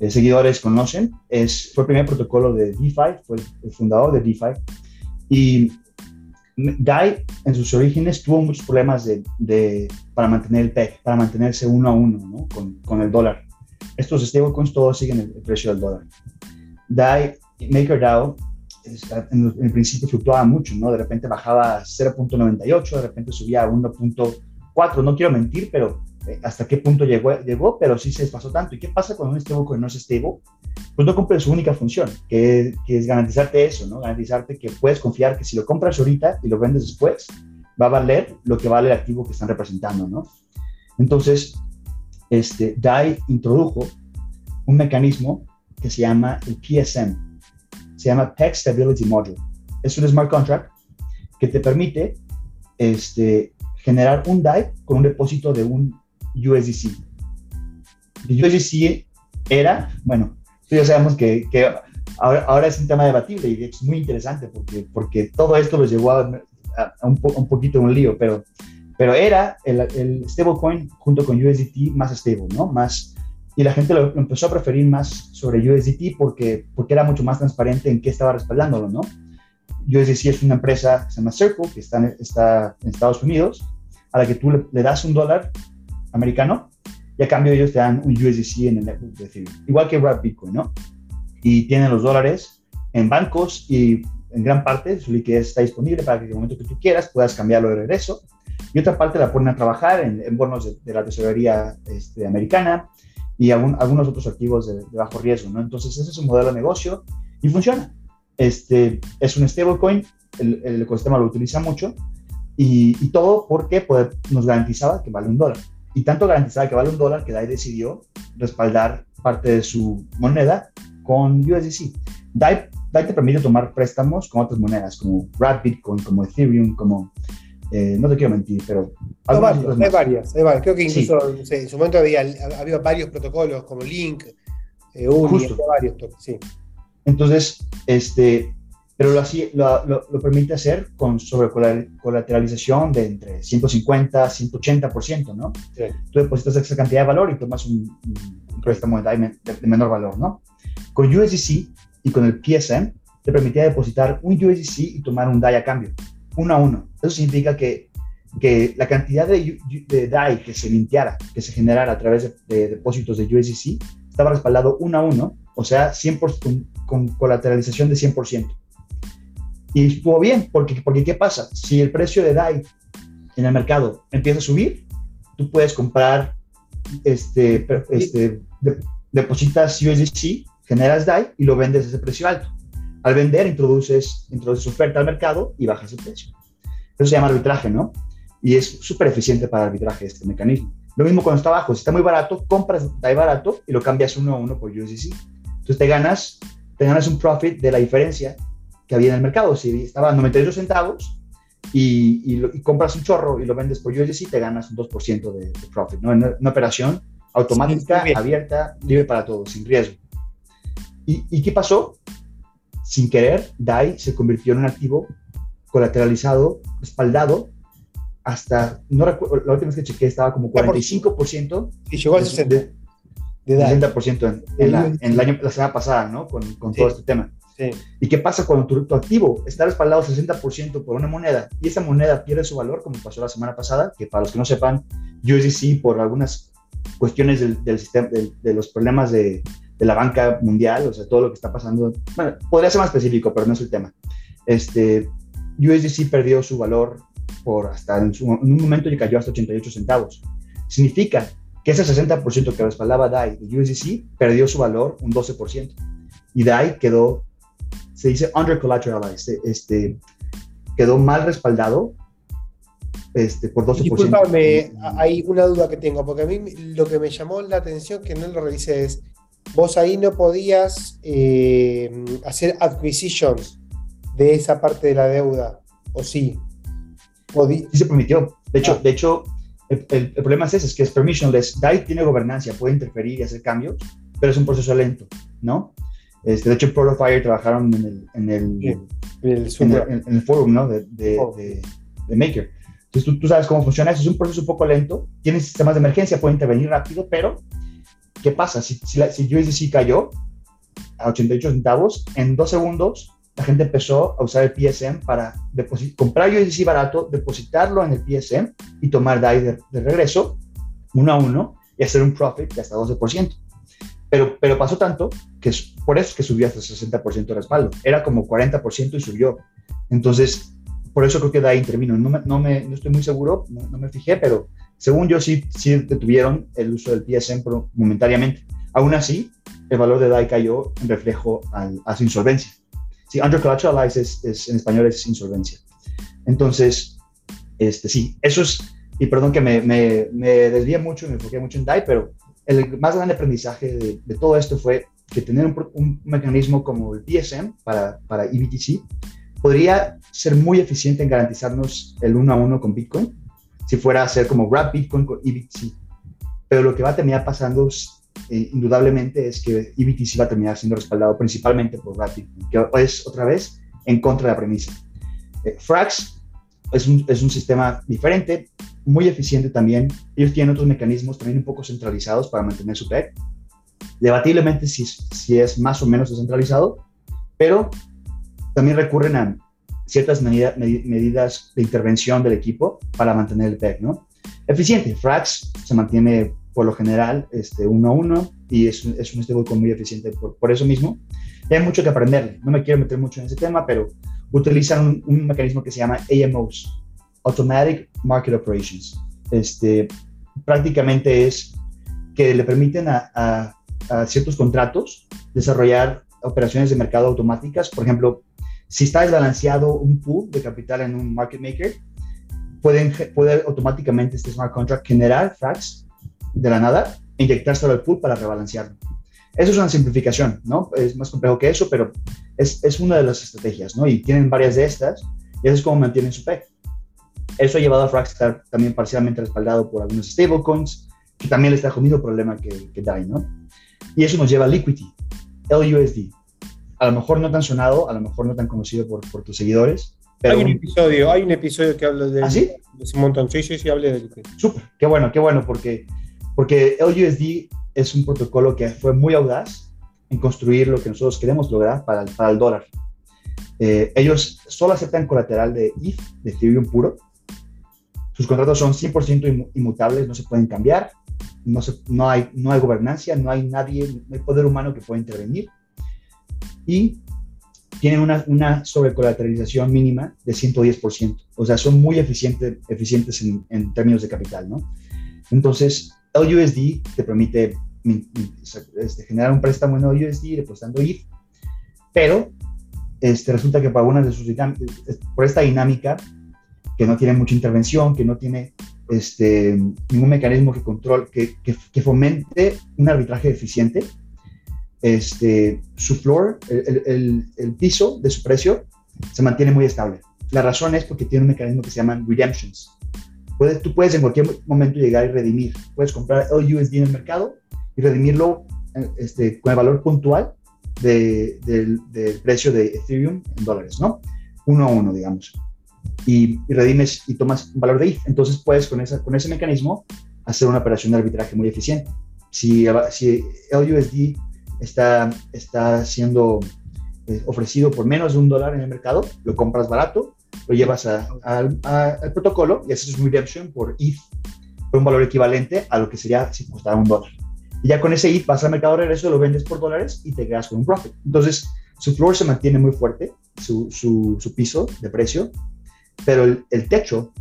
eh, seguidores conocen. Es, fue el primer protocolo de DeFi, fue el, fundador de DeFi. Y DAI en sus orígenes tuvo muchos problemas de, de, para mantener el PEG, para mantenerse uno a uno ¿no? con, con, el dólar. Estos stablecoins todos siguen el, precio del dólar. DAI, MakerDAO, en, el principio fluctuaba mucho, ¿no? De repente bajaba 0.98, de repente subía a 1.4, no quiero mentir, pero eh, hasta qué punto llegó, llegó, pero sí se desfasó tanto. ¿Y qué pasa cuando un stablecoin no es stable? Pues no cumple su única función, que, que, es garantizarte eso, ¿no? Garantizarte que puedes confiar que si lo compras ahorita y lo vendes después, va a valer lo que vale el activo que están representando, ¿no? Entonces, este, DAI introdujo un mecanismo que se llama el PSM, se llama Peg Stability Module. Es un smart contract que te permite este, generar un DAI con un depósito de un USDC. El USDC era, bueno, ya sabemos que, ahora, es un tema debatible y es muy interesante porque, porque todo esto lo llevó a, un, un, poquito un lío, pero, pero era el, el stablecoin junto con USDT más stable, ¿no? Más, y la gente lo, empezó a preferir más sobre USDT porque, porque era mucho más transparente en qué estaba respaldándolo, ¿no? USDC es una empresa que se llama Circle, que está en, está en Estados Unidos, a la que tú le, le das un dólar americano y a cambio ellos te dan un USDC en el network de igual que Wrap Bitcoin, ¿no? Y tienen los dólares en bancos y en gran parte su liquidez está disponible para que en el momento que tú quieras puedas cambiarlo de regreso. Y otra parte la ponen a trabajar en, bonos de, la tesorería este, americana y algunos otros activos de, bajo riesgo, ¿no? Entonces ese es un modelo de negocio y funciona. Este, es un stablecoin, el, el ecosistema lo utiliza mucho y, y todo porque pues, nos garantizaba que vale un dólar y tanto garantizaba que vale un dólar que DAI decidió respaldar parte de su moneda con USDC. DAI, DAI te permite tomar préstamos con otras monedas como Rat Bitcoin, como Ethereum, como... Eh, no te quiero mentir, pero... hay, varios, hay varias, hay varias. Creo que incluso en su momento había, había varios protocolos como Link, eh, Uni, varios. Sí. Entonces, este, pero lo, así, lo, lo, permite hacer con sobrecolateralización de entre 150 a 180%, ¿no? Sí. Tú depositas esa cantidad de valor y tomas un, un préstamo de, de, menor valor, ¿no? Con USDC y con el PSM te permitía depositar un USDC y tomar un DAI a cambio, uno a uno. Eso significa que, que la cantidad de, de DAI que se limpiara, que se generara a través de, de depósitos de USDC, estaba respaldado uno a uno, o sea, 100%, con, con colateralización de 100%. Y estuvo bien, porque, porque ¿qué pasa? Si el precio de DAI en el mercado empieza a subir, tú puedes comprar, este, este depositas USDC, generas DAI y lo vendes a ese precio alto. Al vender, introduces, introduces oferta al mercado y bajas el precio. Eso se llama arbitraje, ¿no? Y es súper eficiente para arbitraje este mecanismo. Lo mismo cuando está bajo, si está muy barato, compras DAI barato y lo cambias uno a uno por USDC. Entonces te ganas, te ganas un profit de la diferencia que había en el mercado. Si estaba a 98 centavos y, y, compras un chorro y lo vendes por USDC, te ganas un 2% de, profit, ¿no? Una, una operación automática, abierta, libre para todos, sin riesgo. ¿Y, ¿Y, qué pasó? Sin querer, DAI se convirtió en un activo colateralizado, respaldado, hasta, no recuerdo, la última vez que chequé estaba como 45%. Y llegó al 60%. De, de 60% en, la, en, el año, la semana pasada, ¿no? Con, con todo este tema. ¿Y qué pasa cuando tu, activo está respaldado 60% por una moneda y esa moneda pierde su valor, como pasó la semana pasada? Que para los que no sepan, USDC, por algunas cuestiones del, sistema, de, los problemas de, la banca mundial, o sea, todo lo que está pasando, bueno, podría ser más específico, pero no es el tema. Este, USDC perdió su valor por hasta en, un momento y cayó hasta 88 centavos. Significa que ese 60% que respaldaba DAI de USDC perdió su valor un 12%. Y DAI quedó se dice under collateralized, este, quedó mal respaldado este, por 12%. Disculpame, hay una duda que tengo, porque a mí lo que me llamó la atención, que no lo revisé, es vos ahí no podías eh, hacer acquisitions de esa parte de la deuda, ¿o sí? sí se permitió. De hecho, ah. de hecho el, problema es ese, es que es permissionless. DAI tiene gobernancia, puede interferir y hacer cambios, pero es un proceso lento, ¿no? Este, de hecho, en Fire trabajaron en el, en el, en el, forum ¿no? de, de, de, Maker. Entonces, tú, tú, sabes cómo funciona eso. Es un proceso un poco lento. Tiene sistemas de emergencia, puede intervenir rápido, pero ¿qué pasa? Si, si, la, si USDC cayó a 88 centavos, en dos segundos la gente empezó a usar el PSM para comprar USDC barato, depositarlo en el PSM y tomar DAI de, de, regreso, uno a uno, y hacer un profit de hasta 12%. Pero, pero pasó tanto que es por eso que subió hasta 60% de respaldo. Era como 40% y subió. Entonces, por eso creo que DAI intervino. No, me, no, me, no estoy muy seguro, no, me fijé, pero según yo sí, sí detuvieron el uso del PSM momentáneamente. Aún así, el valor de DAI cayó en reflejo a su insolvencia. Sí, under collateralized es, en español es insolvencia. Entonces, este, sí, eso es, y perdón que me, me, me desvié mucho y me enfoqué mucho en DAI, pero el más grande aprendizaje de, todo esto fue que tener un, mecanismo como el PSM para, para EBTC podría ser muy eficiente en garantizarnos el uno a uno con Bitcoin, si fuera a ser como Wrap Bitcoin con EBTC. Pero lo que va a terminar pasando eh, indudablemente es que EBTC va a terminar siendo respaldado principalmente por Rapid, que es otra vez en contra de la premisa. Eh, Frax es un, es un, sistema diferente, muy eficiente también. Ellos tienen otros mecanismos también un poco centralizados para mantener su PEG. Debatiblemente si, si es más o menos descentralizado, pero también recurren a ciertas medidas de intervención del equipo para mantener el PEG, ¿no? Eficiente. Frax se mantiene por lo general, este, uno a uno, y es, es un stablecoin muy eficiente por, por, eso mismo. Hay mucho que aprenderle. No me quiero meter mucho en ese tema, pero utilizan un, mecanismo que se llama AMOs, Automatic Market Operations. Este, prácticamente es que le permiten a, a, a ciertos contratos desarrollar operaciones de mercado automáticas. Por ejemplo, si está desbalanceado un pool de capital en un market maker, pueden, puede automáticamente este smart contract generar fracs de la nada inyectárselo al pool para rebalancearlo. Eso es una simplificación, ¿no? Es más complejo que eso, pero es, es una de las estrategias, ¿no? Y tienen varias de estas y eso es como mantienen su PEG. Eso ha llevado a estar también parcialmente respaldado por algunos stablecoins, que también le está comiendo problema que, que DAI, ¿no? Y eso nos lleva a Liquidity, LUSD. A lo mejor no tan sonado, a lo mejor no tan conocido por, por tus seguidores, pero hay un episodio, hay un episodio que habla de, ¿Ah, sí? de un montón. Sí, sí, de Súper, qué bueno, qué bueno, porque porque LUSD es un protocolo que fue muy audaz en construir lo que nosotros queremos lograr para el, para el dólar. Eh, ellos solo aceptan colateral de ETH, de Ethereum puro. Sus contratos son 100% inmutables, no se pueden cambiar, no, no, hay, no hay gobernancia, no hay nadie, no hay poder humano que pueda intervenir. Y tienen una, una sobrecolateralización mínima de 110%. O sea, son muy eficientes en, en términos de capital, ¿no? Entonces, LUSD te permite este, generar un préstamo en LUSD depositando ETH, pero este, resulta que para una de sus por esta dinámica que no tiene mucha intervención, que no tiene este, ningún mecanismo que control, que, fomente un arbitraje eficiente, este, su floor, el, el, el, piso de su precio, se mantiene muy estable. La razón es porque tiene un mecanismo que se llaman redemptions tú puedes en cualquier momento llegar y redimir. Puedes comprar LUSD en el mercado y redimirlo eh, este, con el valor puntual del precio de Ethereum en dólares, ¿no? Uno a uno, digamos. Y, redimes y tomas valor de ETH. Entonces puedes con, esa, con ese mecanismo hacer una operación de arbitraje muy eficiente. Si, si LUSD está, está siendo eh, ofrecido por menos de un dólar en el mercado, lo compras barato lo llevas al protocolo y haces un redemption por ETH, por un valor equivalente a lo que sería si costara un dólar. Y ya con ese ETH vas al mercado de regreso, lo vendes por dólares y te quedas con un profit. Entonces, su floor se mantiene muy fuerte, su, su, piso de precio, pero el, el techo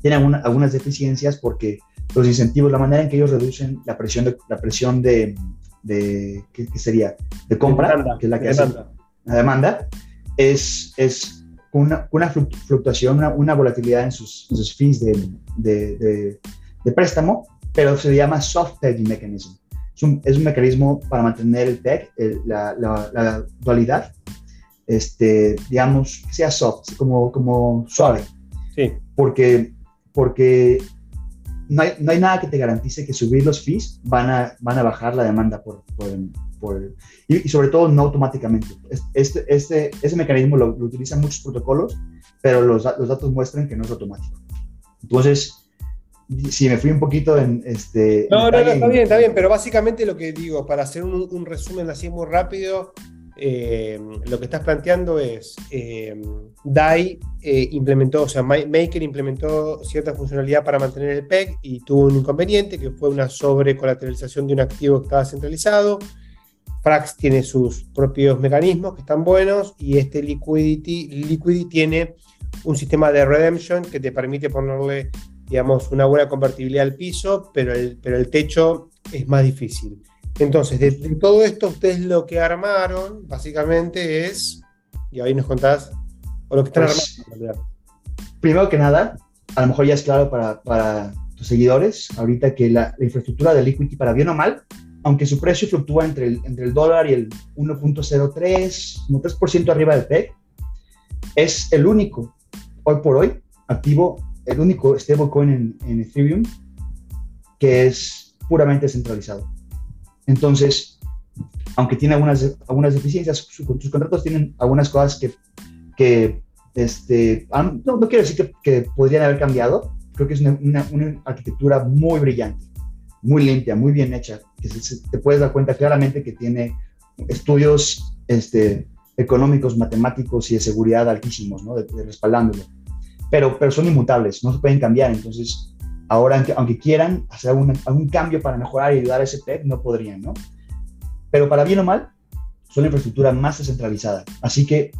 tiene algunas deficiencias porque los incentivos, la manera en que ellos reducen la presión de, la presión de, de ¿qué, sería? De compra, que es la que hace la demanda, es, es una, una fluctuación, una, volatilidad en sus, sus fees de, de, de, préstamo, pero se llama soft pegging mechanism. es un, mecanismo para mantener el PEG, la, la, dualidad, este, digamos, que sea soft, como, como suave. Sí. Porque, porque no, hay, no hay nada que te garantice que subir los fees van a, van a bajar la demanda por, por, y, sobre todo no automáticamente. Este, este, ese mecanismo lo, lo utilizan muchos protocolos, pero los, los datos muestran que no es automático. Entonces, si me fui un poquito en este. No, no, no, está bien, está bien, pero básicamente lo que digo, para hacer un, resumen así muy rápido, eh, lo que estás planteando es eh, DAI eh, implementó, o sea, Maker implementó cierta funcionalidad para mantener el PEG y tuvo un inconveniente que fue una sobrecolateralización de un activo que estaba centralizado. Frax tiene sus propios mecanismos que están buenos y este Liquidity, Liquidity tiene un sistema de redemption que te permite ponerle digamos, una buena convertibilidad al piso, pero el, pero el techo es más difícil. Entonces, de, todo esto, ustedes lo que armaron, básicamente, es, y ahí nos contás, o lo que están pues, armando. Primero que nada, a lo mejor ya es claro para, para tus seguidores, ahorita que la, infraestructura de Liquidity, para bien o mal, aunque su precio fluctúa entre el, entre el dólar y el 1.03, como 3% arriba del PEG, es el único, hoy por hoy, activo el único stablecoin en, Ethereum que es puramente centralizado. Entonces, aunque tiene algunas, algunas deficiencias, sus, contratos tienen algunas cosas que, que este, no, quiero decir que, podrían haber cambiado, creo que es una, arquitectura muy brillante, muy limpia, muy bien hecha, que te puedes dar cuenta claramente que tiene estudios este, económicos, matemáticos y de seguridad altísimos, ¿no? de respaldándolo pero, pero son inmutables, no se pueden cambiar. Entonces, ahora, aunque, quieran hacer algún, cambio para mejorar y ayudar a ese PEP, no podrían, ¿no? Pero para bien o mal, son la infraestructura más descentralizada. Así que,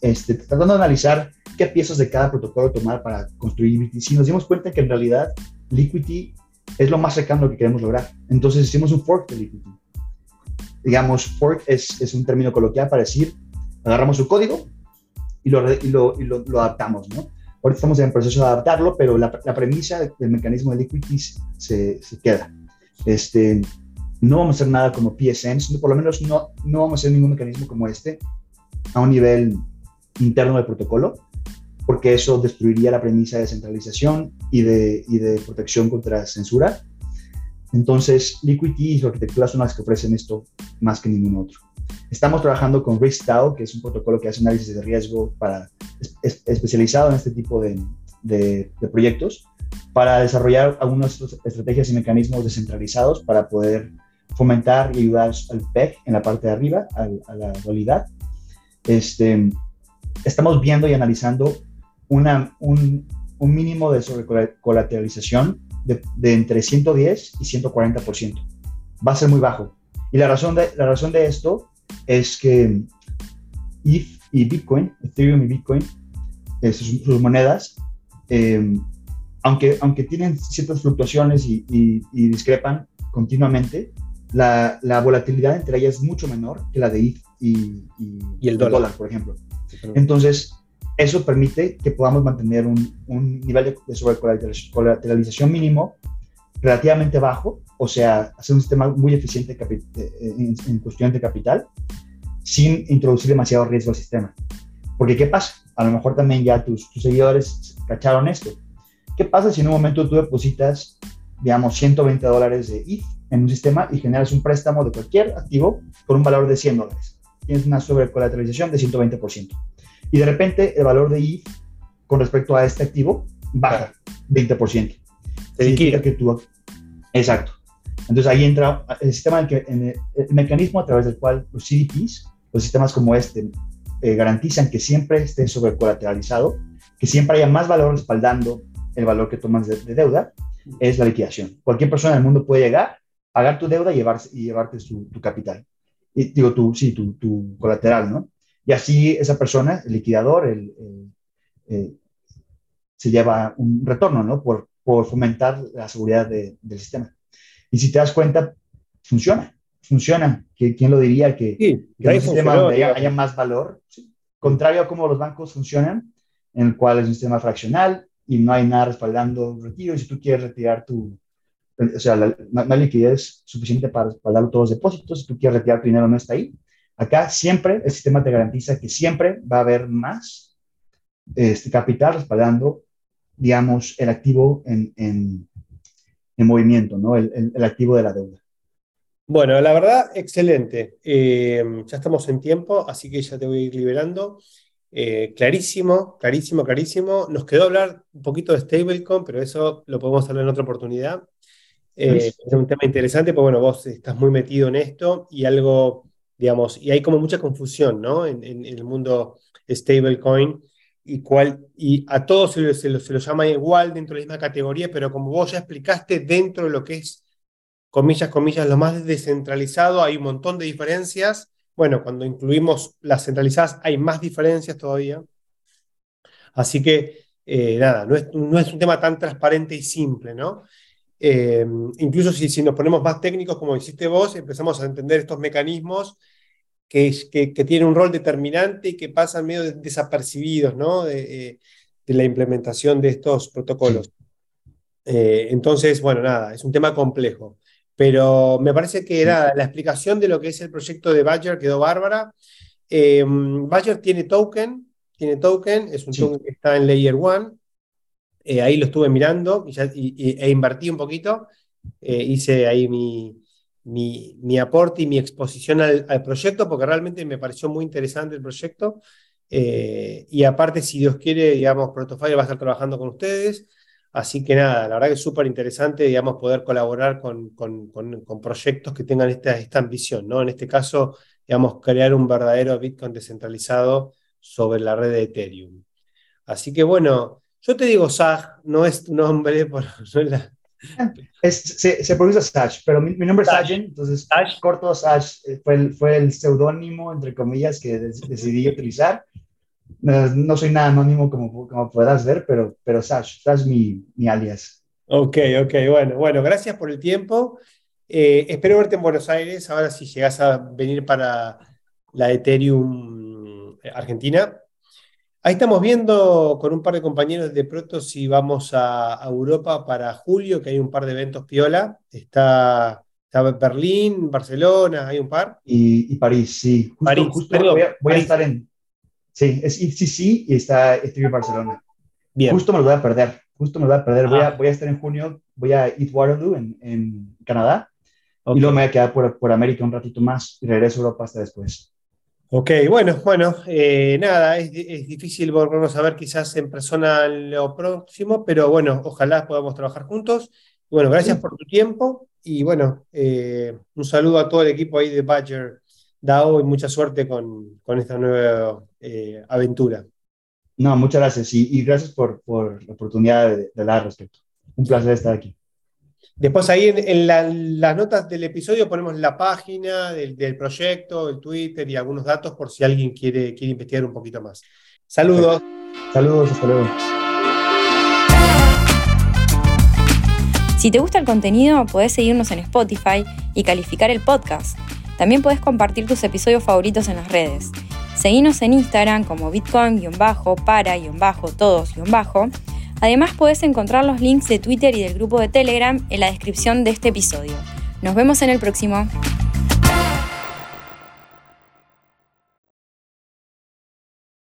este, tratando de analizar qué piezas de cada protocolo tomar para construir si nos dimos cuenta que en realidad Liquidity es lo más cercano que queremos lograr. Entonces hicimos un fork de Liquidity. Digamos, fork es, un término coloquial para decir, agarramos su código y lo, adaptamos, ¿no? Estamos en el proceso de adaptarlo, pero la, premisa del mecanismo de liquidity se, queda. Este, no vamos a hacer nada como PSN, por lo menos no, no vamos a hacer ningún mecanismo como este a un nivel interno del protocolo, porque eso destruiría la premisa de centralización y de, y de protección contra censura. Entonces, Liquidity y su arquitectura son las que ofrecen esto más que ningún otro. Estamos trabajando con RiskDAO, que es un protocolo que hace análisis de riesgo para, especializado en este tipo de, de, proyectos, para desarrollar algunas estrategias y mecanismos descentralizados para poder fomentar y ayudar al PEC en la parte de arriba, a, la dualidad. Este, estamos viendo y analizando una, un, un mínimo de sobrecolateralización de, de, entre 110 y 140%. Va a ser muy bajo. Y la razón de, la razón de esto es que ETH y Bitcoin, Ethereum y Bitcoin, eh, sus, monedas, eh, aunque, aunque tienen ciertas fluctuaciones y, discrepan continuamente, la, la, volatilidad entre ellas es mucho menor que la de ETH y, el dólar. por ejemplo. Entonces, eso permite que podamos mantener un, nivel de, de sobrecolateralización mínimo relativamente bajo, o sea, hacer un sistema muy eficiente eh, en, cuestión de capital, sin introducir demasiado riesgo al sistema. Porque, ¿qué pasa? A lo mejor también ya tus, seguidores cacharon esto. ¿Qué pasa si en un momento tú depositas, digamos, 120 dólares de ETH en un sistema y generas un préstamo de cualquier activo con un valor de 100 dólares? Tienes una sobrecolateralización de 120%. Y de repente el valor de ETH con respecto a este activo baja 20% significa que tú... Exacto. Entonces ahí entra el sistema, en que, en el, mecanismo a través del cual los CDPs, los sistemas como este, eh, garantizan que siempre esté sobrecolateralizado, que siempre haya más valor respaldando el valor que tomas de, deuda, es la liquidación. Cualquier persona del mundo puede llegar, pagar tu deuda y, llevarse, y llevarte tu capital. Y, digo, tu, sí, tu, tu, colateral, ¿no? Y así esa persona, el liquidador, el, eh, se lleva un retorno, ¿no? Por, por fomentar la seguridad del sistema. Y si te das cuenta, funciona, funciona. ¿Quién lo diría? Que, sí, que un sistema donde haya, más valor, contrario a cómo los bancos funcionan, en el cual es un sistema fraccional y no hay nada respaldando un retiro. Y si tú quieres retirar tu, o sea, la, hay liquidez suficiente para respaldar todos los depósitos, si tú quieres retirar tu dinero no está ahí. Acá siempre el sistema te garantiza que siempre va a haber más este, capital respaldando, digamos, el activo en, en, movimiento, ¿no? El, el, activo de la deuda. Bueno, la verdad, excelente. Eh, ya estamos en tiempo, así que ya te voy a ir liberando. Eh, clarísimo, clarísimo, clarísimo. Nos quedó hablar un poquito de stablecoin, pero eso lo podemos hablar en otra oportunidad. Eh, es un tema interesante, pues bueno, vos estás muy metido en esto y algo, digamos, y hay como mucha confusión, ¿no? En, el mundo stablecoin y, y a todos se lo, se, lo, llama igual dentro de la misma categoría, pero como vos ya explicaste, dentro de lo que es, comillas, comillas, lo más descentralizado, hay un montón de diferencias. Bueno, cuando incluimos las centralizadas hay más diferencias todavía. Así que, eh, nada, no es, no es un tema tan transparente y simple, ¿no? Eh, incluso si, si, nos ponemos más técnicos, como hiciste vos, empezamos a entender estos mecanismos que, que, que tienen un rol determinante y que pasan medio desapercibidos ¿no? de, eh, de, la implementación de estos protocolos. Eh, entonces, bueno, nada, es un tema complejo. Pero me parece que era la explicación de lo que es el proyecto de Badger quedó bárbara. Badger tiene token, tiene token, es un token que está en Layer 1, eh, ahí lo estuve mirando y, e invertí un poquito. Eh, hice ahí mi, mi, aporte y mi exposición al, proyecto porque realmente me pareció muy interesante el proyecto. Eh, y aparte, si Dios quiere, digamos, Protofire va a estar trabajando con ustedes. Así que nada, la verdad que es súper interesante, digamos, poder colaborar con, con, con, proyectos que tengan esta, esta ambición, ¿no? En este caso, digamos, crear un verdadero Bitcoin descentralizado sobre la red de Ethereum. Así que bueno, yo te digo Sag, no es tu nombre, por, se, se, pronuncia Saj, pero mi, nombre es Sajen, entonces Saj. corto Saj eh, fue el, fue el seudónimo, entre comillas, que decidí utilizar. No, soy nada anónimo como, como podrás ver, pero, pero Saj, es mi, mi alias. Ok, ok, bueno, bueno, gracias por el tiempo. Eh, espero verte en Buenos Aires, ahora si llegas a venir para la Ethereum eh, Argentina. Ahí estamos viendo con un par de compañeros de Proto si vamos a, Europa para julio, que hay un par de eventos piola. Está, Berlín, Barcelona, hay un par. Y, París, sí. Justo, París, justo voy, a, estar en. Sí, es sí y está estoy en Barcelona. Bien. Justo me lo voy a perder. Justo me lo voy a perder. Voy, a, ah. voy a estar en junio, voy a Eat Waterloo en, en Canadá. Y luego me voy a quedar por, por América un ratito más y regreso a Europa hasta después. Ok, bueno, bueno, eh, nada, es, difícil volvernos a ver quizás en persona lo próximo, pero bueno, ojalá podamos trabajar juntos. Bueno, gracias por tu tiempo y bueno, eh, un saludo a todo el equipo ahí de Badger DAO y mucha suerte con, esta nueva eh, aventura. No, muchas gracias y, gracias por, la oportunidad de, de hablar respecto. Un placer estar aquí. Después ahí en, las notas del episodio ponemos la página del, proyecto, el Twitter y algunos datos por si alguien quiere, quiere investigar un poquito más. Saludos. Saludos, hasta luego. Si te gusta el contenido, podés seguirnos en Spotify y calificar el podcast. También podés compartir tus episodios favoritos en las redes. Seguinos en Instagram como bitcoin-para-todos-bajo Además puedes encontrar los links de Twitter y del grupo de Telegram en la descripción de este episodio. Nos vemos en el próximo.